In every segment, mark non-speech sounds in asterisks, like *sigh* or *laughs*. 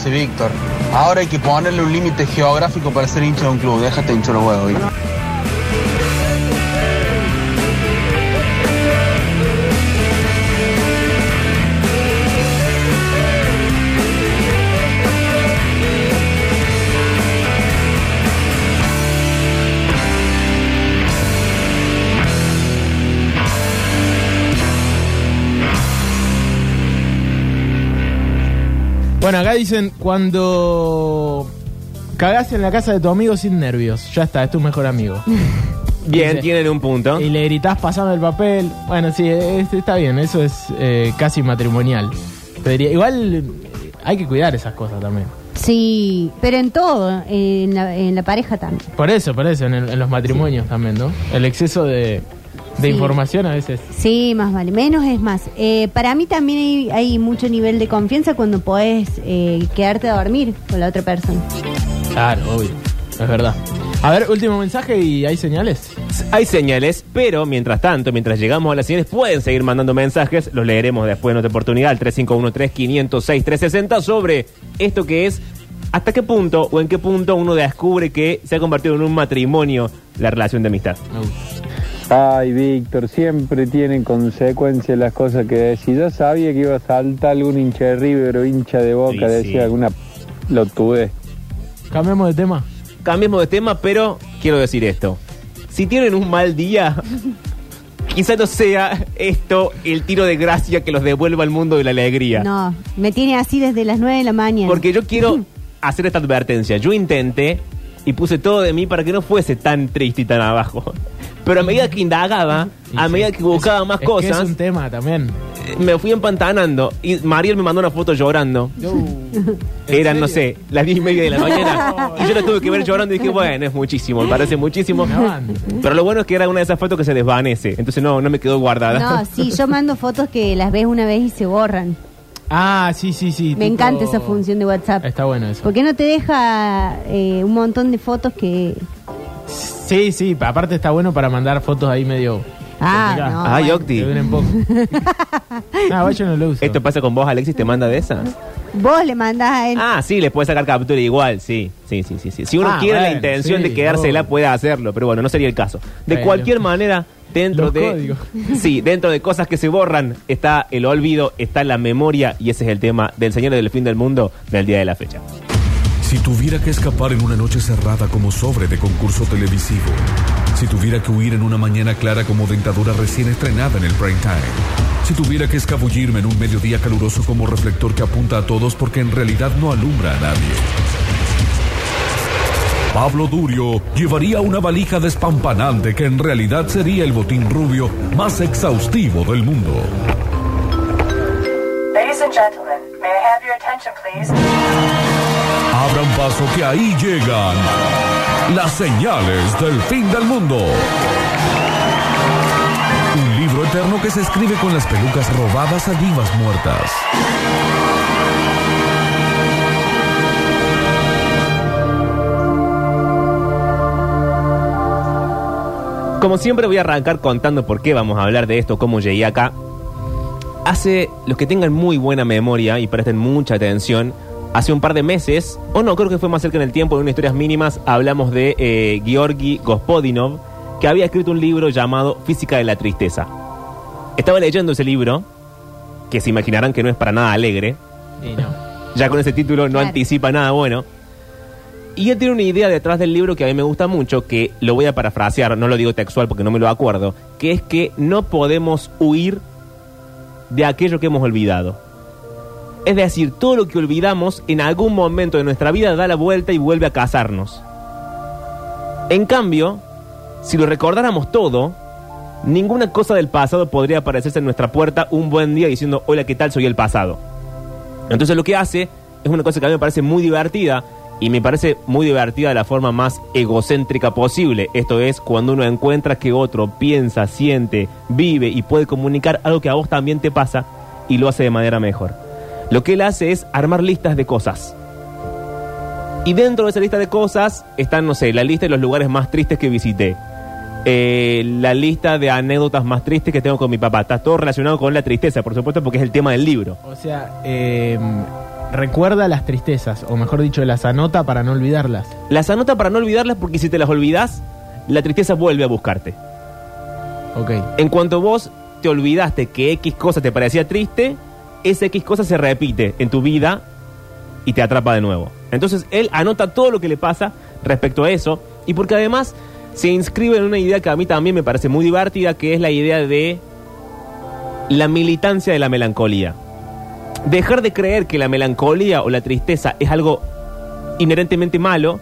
dice Víctor. Ahora hay que ponerle un límite geográfico para ser hincha de un club. Déjate hinchar los huevos, Víctor. Bueno, acá dicen cuando cagás en la casa de tu amigo sin nervios. Ya está, es tu mejor amigo. *laughs* Bien, Dice- tienen un punto. Y le gritás pasando el papel. Bueno, sí, es- está bien, eso es eh, casi matrimonial. Te diría, igual eh, hay que cuidar esas cosas también. Sí, pero en todo, en la, en la pareja también. Por eso, por eso, en, el- en los matrimonios también, ¿no? El exceso de, de Sí. información a veces. Sí, más vale. Menos es más. Eh, para mí también hay, hay mucho nivel de confianza cuando podés eh, quedarte a dormir con la otra persona. Claro, obvio. Es verdad. A ver, último mensaje y hay señales. Hay señales, pero mientras tanto, mientras llegamos a las señales, pueden seguir mandando mensajes. Los leeremos después en otra oportunidad, al 3513-506-360, sobre esto que es hasta qué punto o en qué punto uno descubre que se ha convertido en un matrimonio la relación de amistad. Gusta. Ay, Víctor, siempre tienen consecuencias las cosas que decís. Yo sabía que iba a saltar algún hincha de River o hincha de Boca, Sí, decía sí. alguna lo tuve. Cambiemos de tema. Cambiemos de tema, pero quiero decir esto. Si tienen un mal día, *laughs* quizá no sea esto el tiro de gracia que los devuelva al mundo de la alegría. No, me tiene así desde las 9 de la mañana. Porque yo quiero *laughs* hacer esta advertencia. Yo intenté y puse todo de mí para que no fuese tan triste y tan abajo. *laughs* Pero a medida que indagaba, a medida que buscaba es- más es que cosas, es un tema también. eh, me fui empantanando. Y Mariel me mandó una foto llorando. *laughs* Eran, no sé, las diez y media de la *laughs* mañana. y yo la tuve que ver llorando y dije, bueno, es muchísimo, me parece muchísimo. Pero lo bueno es que era una de esas fotos que se desvanece. Entonces no, no me quedó guardada. No, sí, yo mando fotos que las ves una vez y se borran. Ah, sí, sí, sí. Me tipo- encanta esa función de WhatsApp. Está bueno eso. Porque no te deja eh, un montón de fotos que... Sí, sí, aparte está bueno para mandar fotos ahí medio. Ah, complicadas. no. Ay, bueno. Octi. Poco. no, igual yo no lo uso. ¿Esto pasa con vos, Alexis? ¿Te manda de esas? Vos le mandás a él. Ah, sí, le puede sacar captura igual, sí. Sí, sí, sí. sí. Si uno Ah, quiere la bueno, intención sí, de quedársela, obvio. puede hacerlo, pero bueno, no sería el caso. De Bueno. cualquier manera, dentro Los de. códigos. *laughs* Sí, dentro de cosas que se borran, está el olvido, está la memoria, y ese es el tema del Señor del Fin del Mundo del día de la fecha. Si tuviera que escapar en una noche cerrada como sobre de concurso televisivo. Si tuviera que huir en una mañana clara como dentadura recién estrenada en el prime time. Si tuviera que escabullirme en un mediodía caluroso como reflector que apunta a todos porque en realidad no alumbra a nadie. Pablo Durio llevaría una valija despampanante que en realidad sería el botín rubio más exhaustivo del mundo. Ladies and gentlemen, may I have your attention, please? Abran paso que ahí llegan las señales del fin del mundo. Un libro eterno que se escribe con las pelucas robadas a divas muertas. Como siempre voy a arrancar contando por qué vamos a hablar de esto, cómo llegué acá. Hace, los que tengan muy buena memoria y presten mucha atención, hace un par de meses, o no, creo que fue más cerca en el tiempo, en unas historias mínimas, hablamos de eh, Georgi Gospodinov, que había escrito un libro llamado Física de la Tristeza. Estaba leyendo ese libro, que se imaginarán que no es para nada alegre, Y no. *laughs* ya con ese título no Claro. anticipa nada bueno. Y él tiene una idea detrás del libro que a mí me gusta mucho, que lo voy a parafrasear, no lo digo textual porque no me lo acuerdo, que es que no podemos huir de aquello que hemos olvidado. Es decir, todo lo que olvidamos en algún momento de nuestra vida da la vuelta y vuelve a casarnos. En cambio, si lo recordáramos todo, ninguna cosa del pasado podría aparecerse en nuestra puerta un buen día diciendo, hola, ¿qué tal? Soy el pasado. Entonces lo que hace es una cosa que a mí me parece muy divertida y me parece muy divertida de la forma más egocéntrica posible. Esto es cuando uno encuentra que otro piensa, siente, vive y puede comunicar algo que a vos también te pasa y lo hace de manera mejor. Lo que él hace es armar listas de cosas. Y dentro de esa lista de cosas están, no sé, la lista de los lugares más tristes que visité. Eh, la lista de anécdotas más tristes que tengo con mi papá. Está todo relacionado con la tristeza, por supuesto, porque es el tema del libro. O sea, eh, recuerda las tristezas, o mejor dicho, las anota para no olvidarlas. Las anota para no olvidarlas porque si te las olvidas, la tristeza vuelve a buscarte. Ok. En cuanto vos te olvidaste que X cosa te parecía triste, esa X cosa se repite en tu vida y te atrapa de nuevo. Entonces él anota todo lo que le pasa respecto a eso y porque además se inscribe en una idea que a mí también me parece muy divertida, que es la idea de la militancia de la melancolía. Dejar de creer que la melancolía o la tristeza es algo inherentemente malo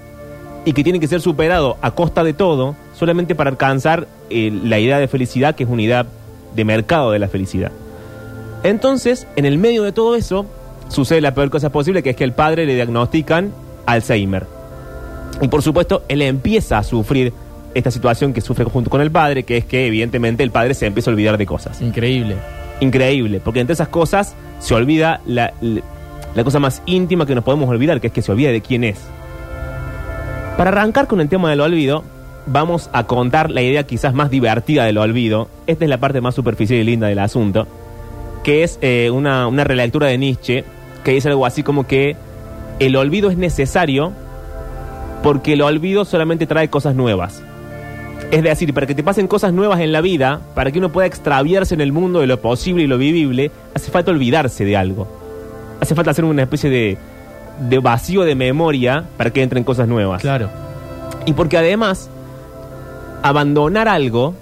y que tiene que ser superado a costa de todo, solamente para alcanzar eh, la idea de felicidad, que es una idea de mercado de la felicidad. Entonces, en el medio de todo eso, sucede la peor cosa posible, que es que al padre le diagnostican Alzheimer. Y por supuesto, él empieza a sufrir esta situación que sufre junto con el padre, que es que evidentemente el padre se empieza a olvidar de cosas. Increíble. Increíble, porque entre esas cosas se olvida la, la- la cosa más íntima que nos podemos olvidar, que es que se olvida de quién es. Para arrancar con el tema del olvido, vamos a contar la idea quizás más divertida del olvido. Esta es la parte más superficial y linda del asunto, que es eh, una, una relectura de Nietzsche, que dice algo así como que el olvido es necesario porque el olvido solamente trae cosas nuevas. Es decir, para que te pasen cosas nuevas en la vida, para que uno pueda extraviarse en el mundo de lo posible y lo vivible, hace falta olvidarse de algo. Hace falta hacer una especie de, de vacío de memoria para que entren cosas nuevas. Claro. Y porque además, abandonar algo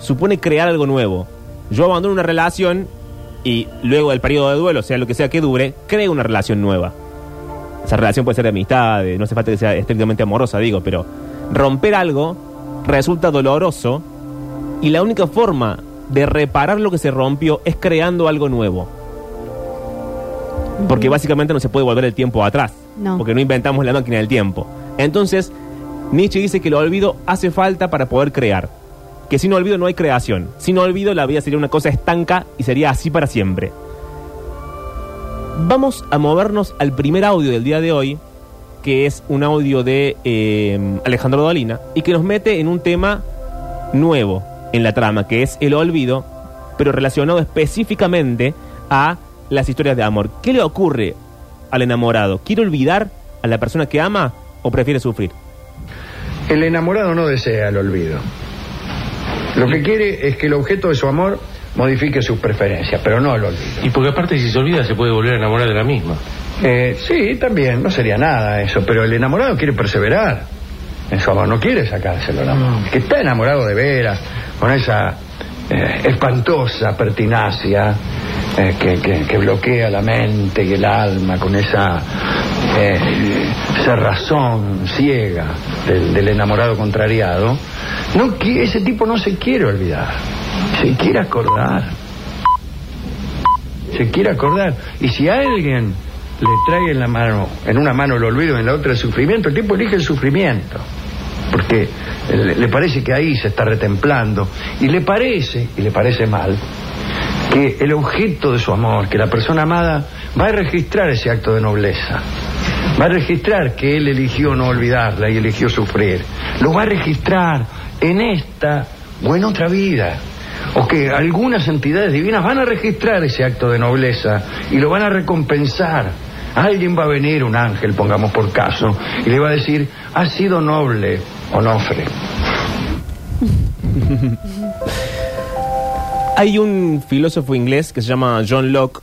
supone crear algo nuevo. Yo abandono una relación y luego del periodo de duelo, sea lo que sea que dure, creo una relación nueva. Esa relación puede ser de amistad, de- no hace falta que sea estrictamente amorosa, digo, pero romper algo resulta doloroso y la única forma de reparar lo que se rompió es creando algo nuevo. Porque básicamente no se puede volver el tiempo atrás. No. Porque no inventamos la máquina del tiempo. Entonces, Nietzsche dice que el olvido hace falta para poder crear. Que sin olvido no hay creación. Sin olvido la vida sería una cosa estanca y sería así para siempre. Vamos a movernos al primer audio del día de hoy, que es un audio de eh, Alejandro Dolina, y que nos mete en un tema nuevo en la trama, que es el olvido, pero relacionado específicamente a las historias de amor. ¿Qué le ocurre al enamorado? ¿Quiere olvidar a la persona que ama o prefiere sufrir? El enamorado no desea el olvido. Lo que quiere es que el objeto de su amor modifique sus preferencias, pero no el olvido. Y porque aparte si se olvida se puede volver a enamorar de la misma. Eh, sí, también, no sería nada eso, pero el enamorado quiere perseverar en su amor, no quiere sacárselo la mano. El que está enamorado de veras, con esa eh, espantosa pertinacia eh, que, que- que bloquea la mente y el alma, con esa eh, cerrazón ciega del, enamorado contrariado, no, qui- ese tipo no se quiere olvidar, se quiere acordar se quiere acordar. Y si alguien le trae en la mano, en una mano el olvido y en la otra el sufrimiento, el tipo elige el sufrimiento. Porque le parece que ahí se está retemplando. Y le parece, y le parece mal, que el objeto de su amor, que la persona amada, va a registrar ese acto de nobleza. Va a registrar que él eligió no olvidarla y eligió sufrir. Lo va a registrar en esta o en otra vida. O que algunas entidades divinas van a registrar ese acto de nobleza y lo van a recompensar. Alguien va a venir, un ángel, pongamos por caso, y le va a decir, has sido noble, Onofre. *laughs* Hay un filósofo inglés que se llama John Locke,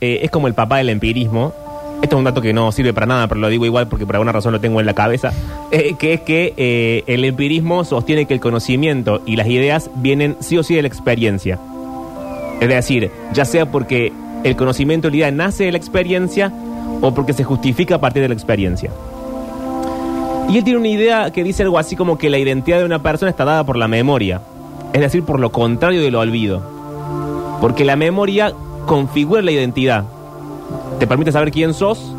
eh, es como el papá del empirismo. Esto es un dato que no sirve para nada, pero lo digo igual porque por alguna razón lo tengo en la cabeza. eh, que es que eh, el empirismo sostiene que el conocimiento y las ideas vienen sí o sí de la experiencia. Es decir, ya sea porque el conocimiento y la idea nace de la experiencia o porque se justifica a partir de la experiencia. Y él tiene una idea que dice algo así como que la identidad de una persona está dada por la memoria, es decir, por lo contrario del olvido. Porque la memoria configura la identidad, te permite saber quién sos,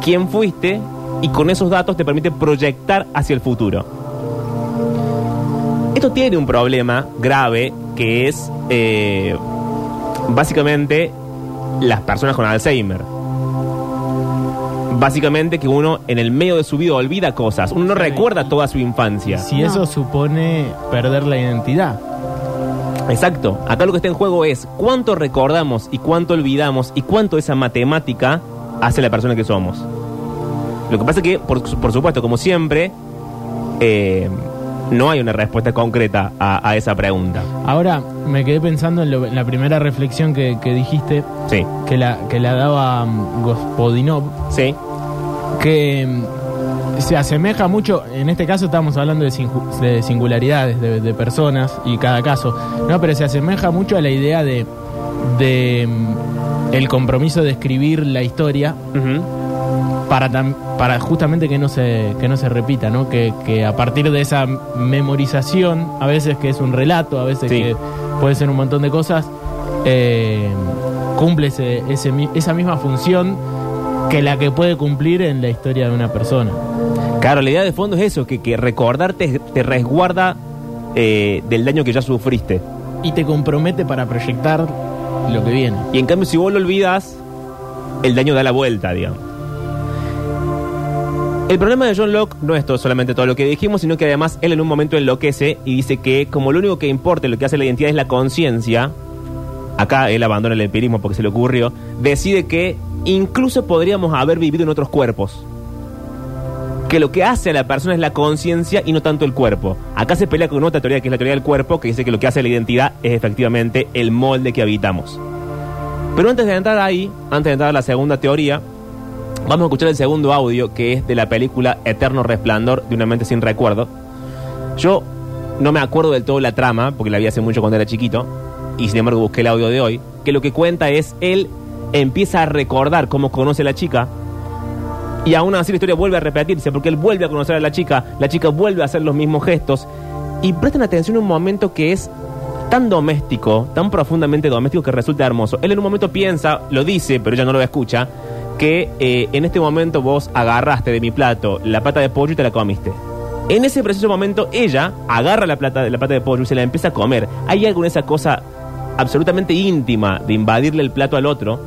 quién fuiste y con esos datos te permite proyectar hacia el futuro. Esto tiene un problema grave que es eh, básicamente las personas con Alzheimer. Básicamente que uno en el medio de su vida olvida cosas, uno no recuerda toda su infancia. Si eso supone perder la identidad. Exacto. Acá lo que está en juego es cuánto recordamos y cuánto olvidamos y cuánto esa matemática hace la persona que somos. Lo que pasa es que, por, por supuesto, como siempre, eh, no hay una respuesta concreta a, a esa pregunta. Ahora me quedé pensando en, lo- en la primera reflexión que, que dijiste, Sí, que la, que la daba mm, Gospodinov, sí, que se asemeja mucho, en este caso estamos hablando de, singu- de singularidades de, de personas y cada caso, no, pero se asemeja mucho a la idea de, de mm, el compromiso de escribir la historia para tam- para justamente que no se que no se repita no que, que a partir de esa memorización a veces que es un relato a veces Sí. que puede ser un montón de cosas eh, cumple ese, ese esa misma función que la que puede cumplir en la historia de una persona Claro, la idea de fondo es eso, que, que recordar te, te resguarda eh, del daño que ya sufriste. y te compromete para proyectar lo que viene Y en cambio, si vos lo olvidas, el daño da la vuelta, digamos. El problema de John Locke no es todo, solamente todo lo que dijimos, sino que además él en un momento enloquece y dice que como lo único que importa, lo que hace la identidad es la conciencia, acá él abandona el empirismo porque se le ocurrió, decide que incluso podríamos haber vivido en otros cuerpos. Que lo que hace a la persona es la conciencia y no tanto el cuerpo. Acá se pelea con otra teoría que es la teoría del cuerpo, que dice que lo que hace a la identidad es efectivamente el molde que habitamos. Pero antes de entrar ahí, antes de entrar a la segunda teoría, vamos a escuchar el segundo audio que es de la película Eterno Resplandor de una mente sin recuerdo. Yo no me acuerdo del todo la trama, porque la vi hace mucho cuando era chiquito, y sin embargo busqué el audio de hoy, que lo que cuenta es él empieza a recordar cómo conoce a la chica, y aún así la historia vuelve a repetirse, porque él vuelve a conocer a la chica, la chica vuelve a hacer los mismos gestos, y presten atención a un momento que es tan doméstico, tan profundamente doméstico que resulta hermoso. Él en un momento piensa, lo dice, pero ella no lo escucha, que eh, en este momento vos agarraste de mi plato la pata de pollo y te la comiste. En ese preciso momento ella agarra la, plata, la pata de pollo y se la empieza a comer. Hay algo en esa cosa absolutamente íntima de invadirle el plato al otro,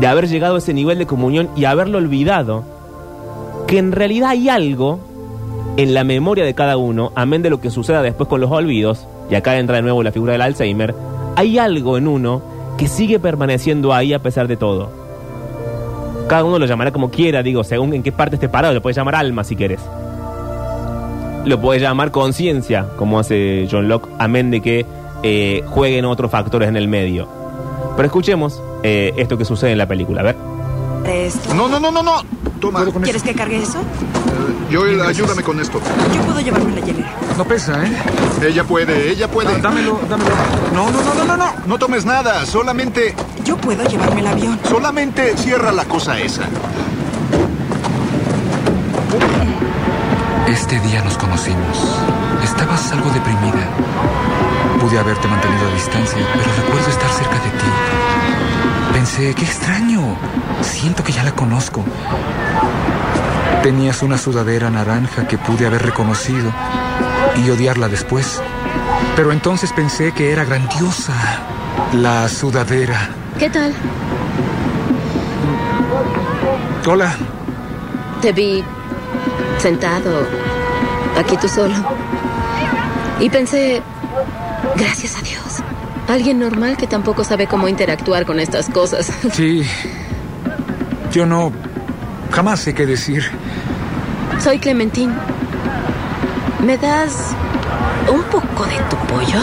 de haber llegado a ese nivel de comunión y haberlo olvidado, que en realidad hay algo en la memoria de cada uno, amén de lo que suceda después con los olvidos, y acá entra de nuevo la figura del Alzheimer, hay algo en uno que sigue permaneciendo ahí a pesar de todo. Cada uno lo llamará como quiera, digo, según en qué parte esté parado, lo puedes llamar alma si quieres. Lo puedes llamar conciencia, como hace John Locke, amén de que eh, jueguen otros factores en el medio. Pero escuchemos eh, esto que sucede en la película, a ver. Esto. No, no, no, no, no. Toma. ¿Quieres que cargue eso? Joel, ayúdame con esto. Yo puedo llevarme la hielera. No pesa, ¿eh? Ella puede, ella puede. dámelo, dámelo. No, no, no, no, no, no. No tomes nada. Solamente, Yo puedo llevarme el avión. solamente cierra la cosa esa. Este día nos conocimos. Estabas algo deprimida. Pude haberte mantenido a distancia, pero recuerdo estar cerca de ti. Pensé, qué extraño. Siento que ya la conozco. Tenías una sudadera naranja que pude haber reconocido y odiarla después. Pero entonces pensé que era grandiosa. La sudadera. ¿Qué tal? Hola. Te vi sentado aquí tú solo. Y pensé, gracias a Dios. Alguien normal que tampoco sabe cómo interactuar con estas cosas. *laughs* Sí. Yo no... Jamás sé qué decir. Soy Clementine. ¿Me das un poco de tu pollo?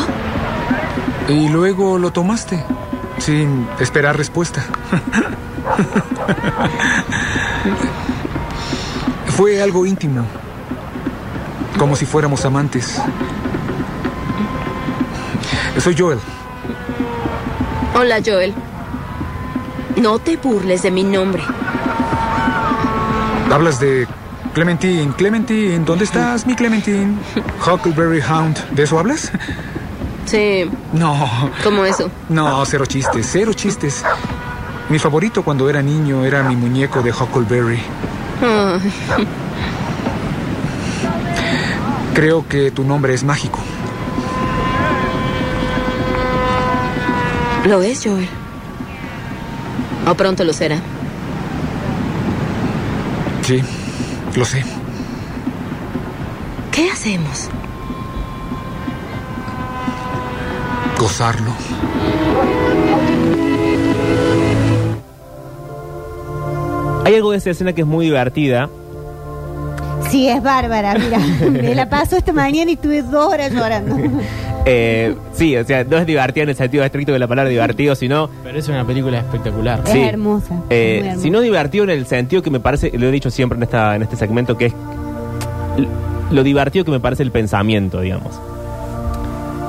Y luego lo tomaste, sin esperar respuesta. *laughs* Fue algo íntimo, como si fuéramos amantes. Soy Joel. Hola, Joel. No te burles de mi nombre. Hablas de Clementine. Clementine, ¿dónde estás, mi Clementine? Huckleberry Hound. ¿De eso hablas? Sí. No. ¿Cómo eso? No, cero chistes, cero chistes. Mi favorito cuando era niño era mi muñeco de Huckleberry. Ah, Creo que tu nombre es mágico. Lo es, Joel. O pronto lo será. Sí, lo sé. ¿Qué hacemos? Gozarlo. Hay algo de esa escena que es muy divertida. Sí, es bárbara, mira. *laughs* Me la paso esta mañana y estuve dos horas llorando. *laughs* Eh, sí, o sea, no es divertida en el sentido estricto de la palabra divertido, sino Pero es una película espectacular. Es hermosa. Eh, muy hermosa. sino divertido en el sentido que me parece, lo he dicho siempre en, esta, en este segmento, que es lo divertido que me parece el pensamiento, digamos.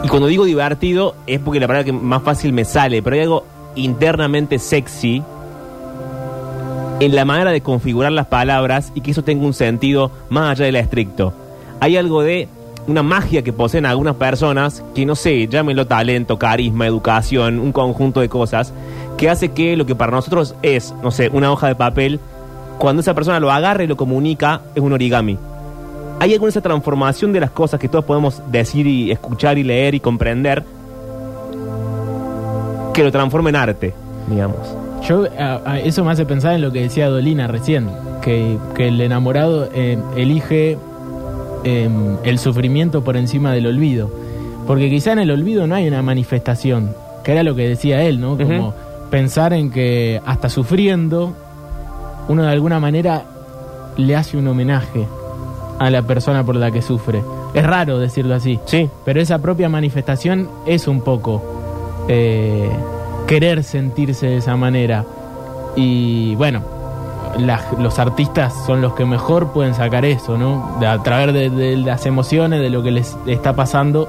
Y cuando digo divertido es porque la palabra que más fácil me sale, pero hay algo internamente sexy en la manera de configurar las palabras y que eso tenga un sentido más allá del estricto. Hay algo de una magia que poseen algunas personas que no sé, llámenlo talento, carisma, educación, un conjunto de cosas que hace que lo que para nosotros es, no sé, una hoja de papel, cuando esa persona lo agarra y lo comunica, es un origami. Hay alguna esa transformación de las cosas que todos podemos decir y escuchar y leer y comprender que lo transforma en arte, digamos. Yo, eso me hace pensar en lo que decía Dolina recién, que, que el enamorado eh, elige eh, el sufrimiento por encima del olvido. Porque quizá en el olvido no hay una manifestación, que era lo que decía él, ¿no? Como pensar en que hasta sufriendo, uno de alguna manera le hace un homenaje a la persona por la que sufre. Es raro decirlo así. Sí. Pero esa propia manifestación es un poco eh, querer sentirse de esa manera. Y bueno, las- los artistas son los que mejor pueden sacar eso, ¿no? De- a través de, las emociones, de lo que les está pasando,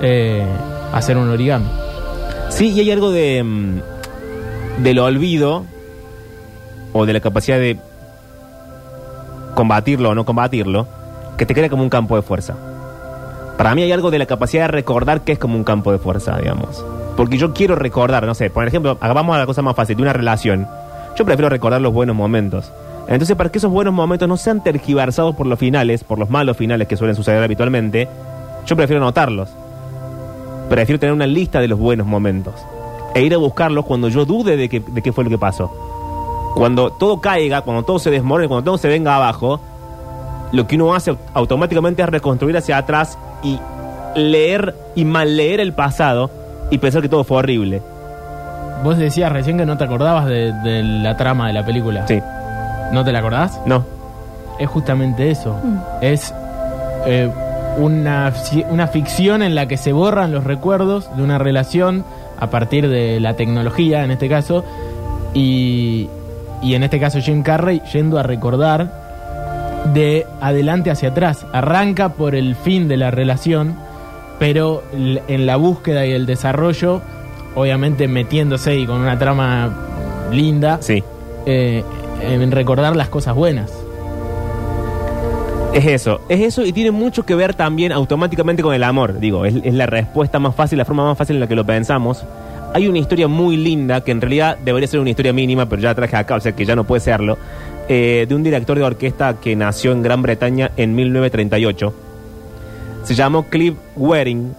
eh, hacer un origami. Sí, y hay algo de mm, del olvido o de la capacidad de combatirlo o no combatirlo, que te crea como un campo de fuerza. Para mí hay algo de la capacidad de recordar que es como un campo de fuerza, digamos. Porque yo quiero recordar, no sé, por ejemplo, a la cosa más fácil, de una relación. Yo prefiero recordar los buenos momentos. Entonces, para que esos buenos momentos no sean tergiversados por los finales, por los malos finales que suelen suceder habitualmente, yo prefiero anotarlos. Prefiero tener una lista de los buenos momentos e ir a buscarlos cuando yo dude de, que, de qué fue lo que pasó. Cuando todo caiga, cuando todo se desmorone, cuando todo se venga abajo, lo que uno hace au- automáticamente es reconstruir hacia atrás y leer y mal leer el pasado y pensar que todo fue horrible. Vos decías recién que no te acordabas de, de la trama de la película. Sí. ¿No te la acordás? No. Es justamente eso. Es eh, una, una ficción en la que se borran los recuerdos de una relación a partir de la tecnología, en este caso, y, y en este caso Jim Carrey yendo a recordar de adelante hacia atrás. Arranca por el fin de la relación, pero l- en la búsqueda y el desarrollo, obviamente metiéndose y con una trama linda, Sí. eh, en recordar las cosas buenas. Es eso, es eso y tiene mucho que ver también automáticamente con el amor. Digo, es, es la respuesta más fácil, la forma más fácil en la que lo pensamos. Hay una historia muy linda que en realidad debería ser una historia mínima, pero ya la traje acá, o sea que ya no puede serlo. eh, de un director de orquesta que nació en Gran Bretaña en 1938. Se llamó Clive Waring.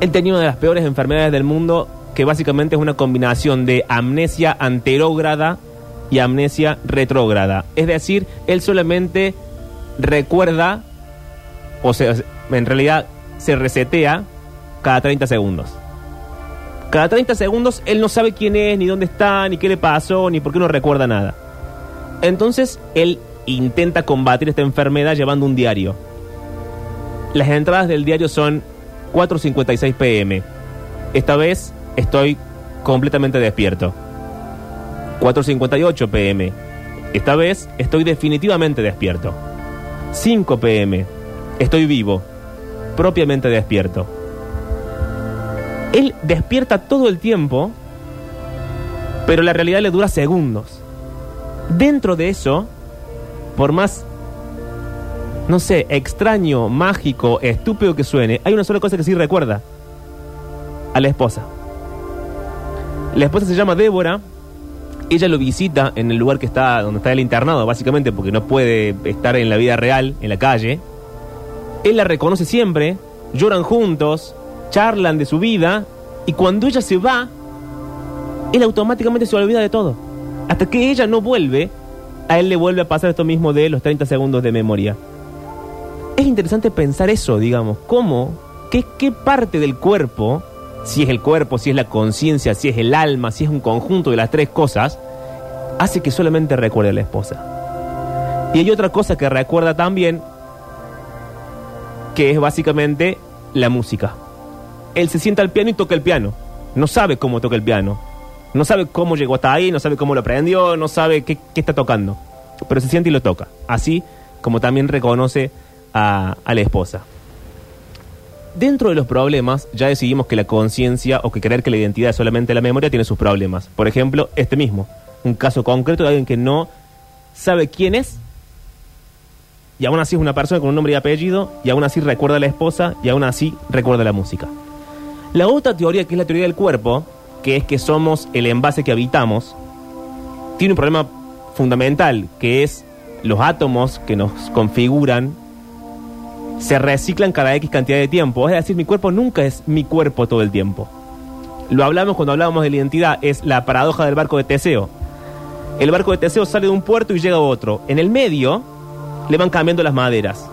Él tenía una de las peores enfermedades del mundo, que básicamente es una combinación de amnesia anterógrada y amnesia retrógrada. Es decir, él solamente recuerda, o sea, en realidad se resetea cada 30 segundos. Cada 30 segundos él no sabe quién es, ni dónde está, ni qué le pasó, ni por qué no recuerda nada. Entonces él intenta combatir esta enfermedad llevando un diario. Las entradas del diario son 4.56 pm. Esta vez estoy completamente despierto. 4.58 pm. Esta vez estoy definitivamente despierto. 5 pm. Estoy vivo. Propiamente despierto. Él despierta todo el tiempo, pero la realidad le dura segundos. Dentro de eso, por más, no sé, extraño, mágico, estúpido que suene, hay una sola cosa que sí recuerda. A la esposa. La esposa se llama Débora. Ella lo visita en el lugar que está, donde está el internado, básicamente, porque no puede estar en la vida real, en la calle. Él la reconoce siempre, lloran juntos, charlan de su vida, y cuando ella se va, él automáticamente se olvida de todo. Hasta que ella no vuelve, a él le vuelve a pasar esto mismo de los 30 segundos de memoria. Es interesante pensar eso, digamos, cómo, qué, qué parte del cuerpo, si es el cuerpo, si es la conciencia, si es el alma, si es un conjunto de las tres cosas, hace que solamente recuerde a la esposa. Y hay otra cosa que recuerda también, que es básicamente la música. Él se sienta al piano y toca el piano. No sabe cómo toca el piano. No sabe cómo llegó hasta ahí, no sabe cómo lo aprendió, no sabe qué, qué está tocando. Pero se siente y lo toca. Así como también reconoce a, la esposa. Dentro de los problemas, ya decidimos que la conciencia o que creer que la identidad es solamente la memoria tiene sus problemas. Por ejemplo, este mismo. Un caso concreto de alguien que no sabe quién es y aún así es una persona con un nombre y apellido y aún así recuerda a la esposa y aún así recuerda la música. La otra teoría, que es la teoría del cuerpo, que es que somos el envase que habitamos, tiene un problema fundamental, que es los átomos que nos configuran se reciclan cada X cantidad de tiempo. Es decir, mi cuerpo nunca es mi cuerpo todo el tiempo. Lo hablamos cuando hablábamos de la identidad, es la paradoja del barco de Teseo. El barco de Teseo sale de un puerto y llega a otro. En el medio le van cambiando las maderas.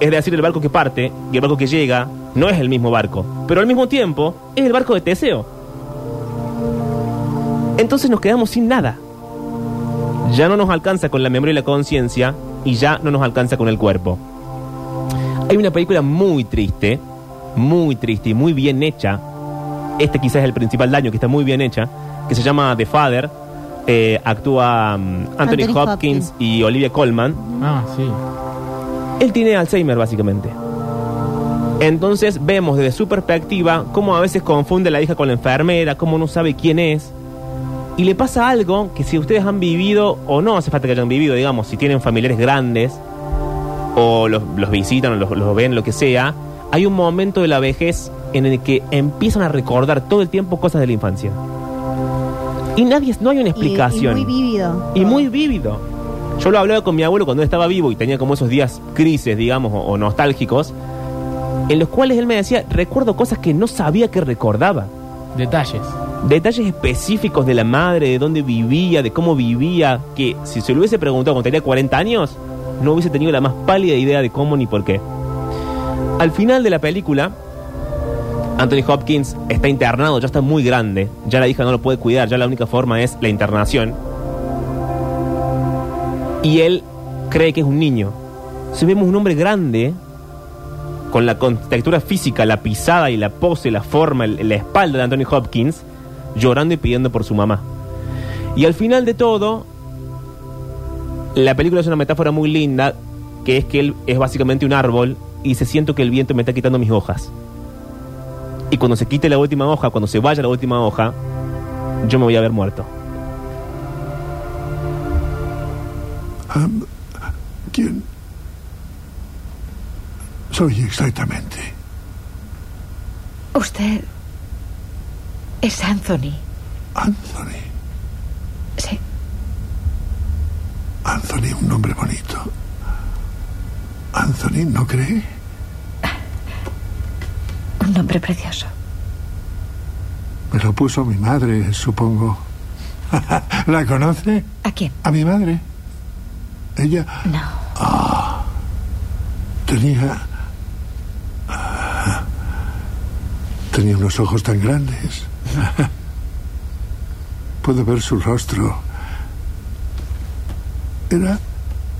Es decir, el barco que parte y el barco que llega no es el mismo barco, pero al mismo tiempo es el barco de Teseo. Entonces nos quedamos sin nada. Ya no nos alcanza con la memoria y la conciencia y ya no nos alcanza con el cuerpo. Hay una película muy triste, muy triste y muy bien hecha. Este quizás es el principal daño, que está muy bien hecha, que se llama The Father. Eh, actúa um, Anthony, Anthony Hopkins, Hopkins. y Olivia Colman. Ah, sí. Él tiene Alzheimer, básicamente. Entonces vemos desde su perspectiva cómo a veces confunde a la hija con la enfermera, cómo no sabe quién es. Y le pasa algo que si ustedes han vivido, o no hace falta que hayan vivido, digamos, si tienen familiares grandes, o los, los visitan, o los, los ven, lo que sea, hay un momento de la vejez en el que empiezan a recordar todo el tiempo cosas de la infancia. Y nadie, no hay una Y- explicación. Y, muy vívido. Y muy vívido. Yo lo hablaba con mi abuelo cuando él estaba vivo y tenía como esos días crisis, digamos, o, o nostálgicos, en los cuales él me decía, recuerdo cosas que no sabía que recordaba. Detalles. Detalles específicos de la madre, de dónde vivía, de cómo vivía, que si se lo hubiese preguntado cuando tenía 40 años, no hubiese tenido la más pálida idea de cómo ni por qué. Al final de la película, Anthony Hopkins está internado, ya está muy grande, ya la hija no lo puede cuidar, ya la única forma es la internación. Y él cree que es un niño. Si vemos un hombre grande, con la contextura física, la pisada y la pose, la forma, la espalda de Anthony Hopkins, llorando y pidiendo por su mamá. Y al final de todo, la película es una metáfora muy linda, que es que él es básicamente un árbol y dice, siento que el viento me está quitando mis hojas. Y cuando se quite la última hoja, cuando se vaya la última hoja, yo me voy a ver muerto. ¿Quién? Soy exactamente. Usted es Anthony. Anthony. Sí. Anthony, un nombre bonito. Anthony, ¿no cree? Un nombre precioso. Me lo puso mi madre, supongo. *laughs* ¿La conoce? ¿A quién? A mi madre. Ella No. tenía... ah, Tenía unos ojos tan grandes. *laughs* Puedo ver su rostro. Era...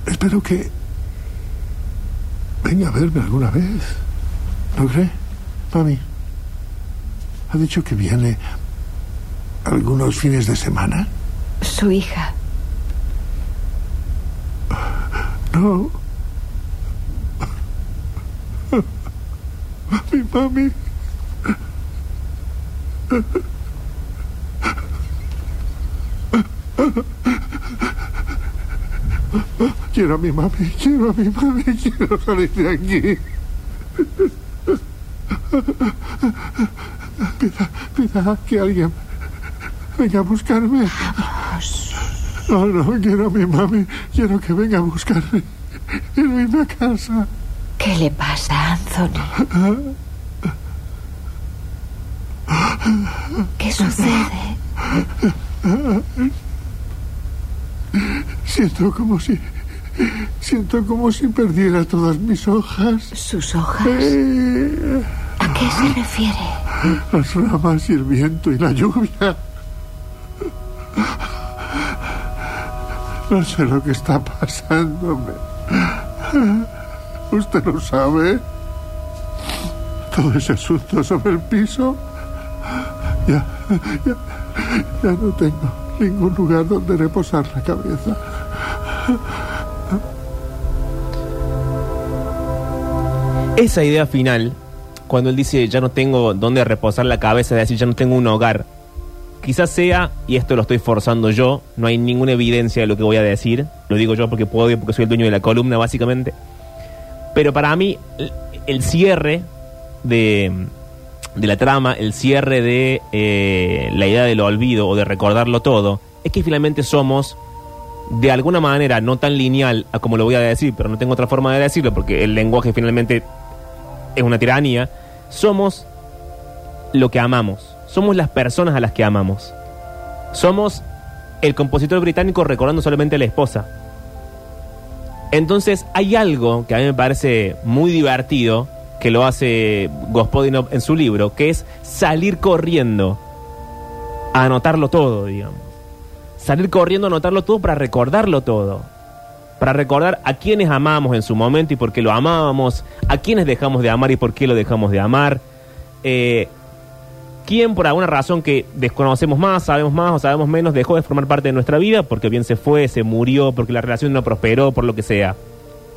Espero que... Venga a verme alguna vez. ¿No cree? Mami. Ha dicho que viene algunos fines de semana. Su hija. No. *laughs* Mi mami. *laughs* Quiero a mi mami, quiero a mi mami, quiero salir de aquí. Pida, pida que alguien venga a buscarme. No, no, quiero a mi mami, quiero que venga a buscarme. Quiero irme a casa. ¿Qué le pasa, Anthony? ¿Qué sucede? Siento como si. Siento como si perdiera todas mis hojas. ¿Sus hojas? Eh, ¿A qué se refiere? las ramas y el viento y la lluvia. No sé lo que está pasándome. ¿Usted lo sabe? Todo ese asunto sobre el piso. Ya, ya, ya no tengo ningún lugar donde reposar la cabeza. Esa idea final, cuando él dice ya no tengo dónde reposar la cabeza, es decir, ya no tengo un hogar, quizás sea, y esto lo estoy forzando yo, no hay ninguna evidencia de lo que voy a decir, lo digo yo porque puedo y porque soy el dueño de la columna básicamente, pero para mí el, cierre de, de la trama, el cierre de eh, la idea del olvido o de recordarlo todo, es que finalmente somos de alguna manera no tan lineal a como lo voy a decir, pero no tengo otra forma de decirlo porque el lenguaje finalmente es una tiranía, somos lo que amamos, somos las personas a las que amamos. Somos el compositor británico recordando solamente a la esposa. Entonces hay algo que a mí me parece muy divertido que lo hace Gospodinov en su libro, que es salir corriendo a anotarlo todo, digamos. Salir corriendo a anotarlo todo para recordarlo todo. Para recordar a quienes amamos en su momento y por qué lo amábamos, a quienes dejamos de amar y por qué lo dejamos de amar. Eh, quién por alguna razón que desconocemos más, sabemos más o sabemos menos, dejó de formar parte de nuestra vida porque bien se fue, se murió, porque la relación no prosperó, por lo que sea.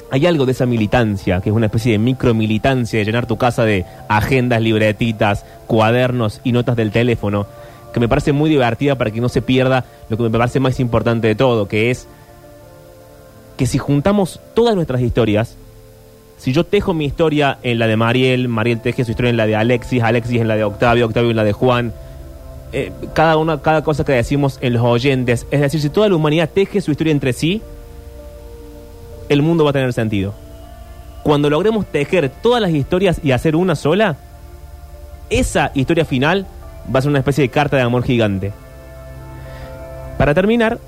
Hay algo de esa militancia, que es una especie de micromilitancia, de llenar tu casa de agendas, libretitas, cuadernos y notas del teléfono, que me parece muy divertida para que no se pierda lo que me parece más importante de todo, que es que si juntamos todas nuestras historias, si yo tejo mi historia en la de Mariel, Mariel teje su historia en la de Alexis, Alexis en la de Octavio, Octavio en la de Juan, eh, cada una, cada cosa que decimos en los oyentes, es decir, si toda la humanidad teje su historia entre sí, el mundo va a tener sentido. Cuando logremos tejer todas las historias y hacer una sola, esa historia final va a ser una especie de carta de amor gigante. Para terminar,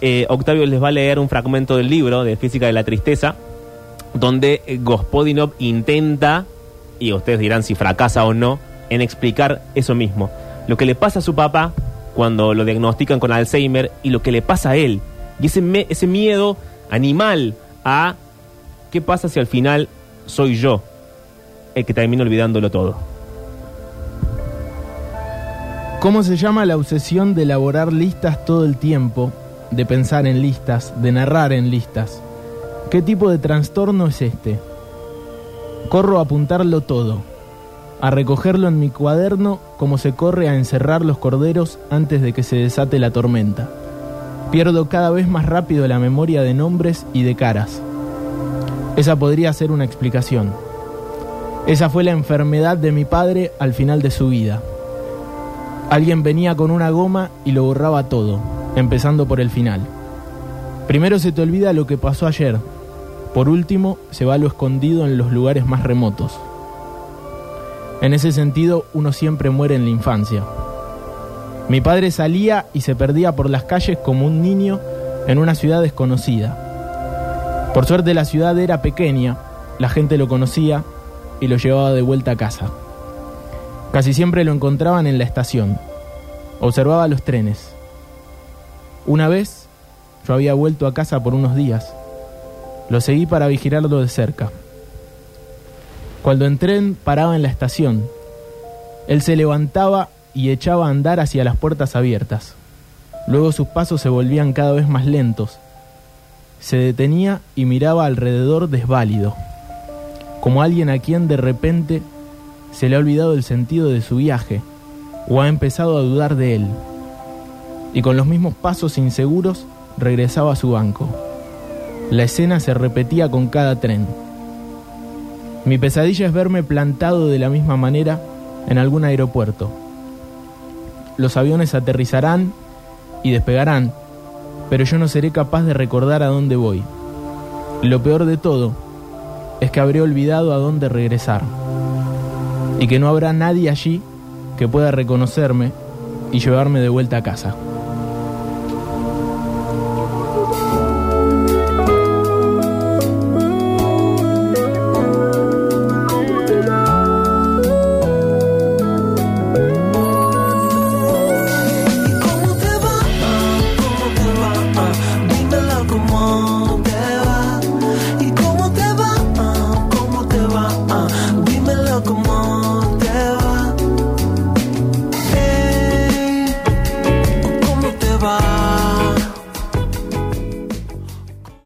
eh, Octavio les va a leer un fragmento del libro de Física de la Tristeza, donde eh, Gospodinov intenta, y ustedes dirán si fracasa o no, en explicar eso mismo. Lo que le pasa a su papá cuando lo diagnostican con Alzheimer y lo que le pasa a él. Y ese, me- ese miedo animal a qué pasa si al final soy yo el que termino olvidándolo todo. ¿Cómo se llama la obsesión de elaborar listas todo el tiempo, de pensar en listas, de narrar en listas? ¿Qué tipo de trastorno es este? Corro a apuntarlo todo, a recogerlo en mi cuaderno como se corre a encerrar los corderos antes de que se desate la tormenta. Pierdo cada vez más rápido la memoria de nombres y de caras. Esa podría ser una explicación. Esa fue la enfermedad de mi padre al final de su vida. Alguien venía con una goma y lo borraba todo, empezando por el final. Primero se te olvida lo que pasó ayer. Por último, se va lo escondido en los lugares más remotos. En ese sentido, uno siempre muere en la infancia. Mi padre salía y se perdía por las calles como un niño en una ciudad desconocida. Por suerte la ciudad era pequeña, la gente lo conocía y lo llevaba de vuelta a casa. Casi siempre lo encontraban en la estación. Observaba los trenes. Una vez yo había vuelto a casa por unos días. Lo seguí para vigilarlo de cerca. Cuando el tren paraba en la estación, él se levantaba y echaba a andar hacia las puertas abiertas. Luego sus pasos se volvían cada vez más lentos. Se detenía y miraba alrededor desválido, como alguien a quien de repente se le ha olvidado el sentido de su viaje o ha empezado a dudar de él. Y con los mismos pasos inseguros regresaba a su banco. La escena se repetía con cada tren. Mi pesadilla es verme plantado de la misma manera en algún aeropuerto. Los aviones aterrizarán y despegarán, pero yo no seré capaz de recordar a dónde voy. Lo peor de todo es que habré olvidado a dónde regresar y que no habrá nadie allí que pueda reconocerme y llevarme de vuelta a casa.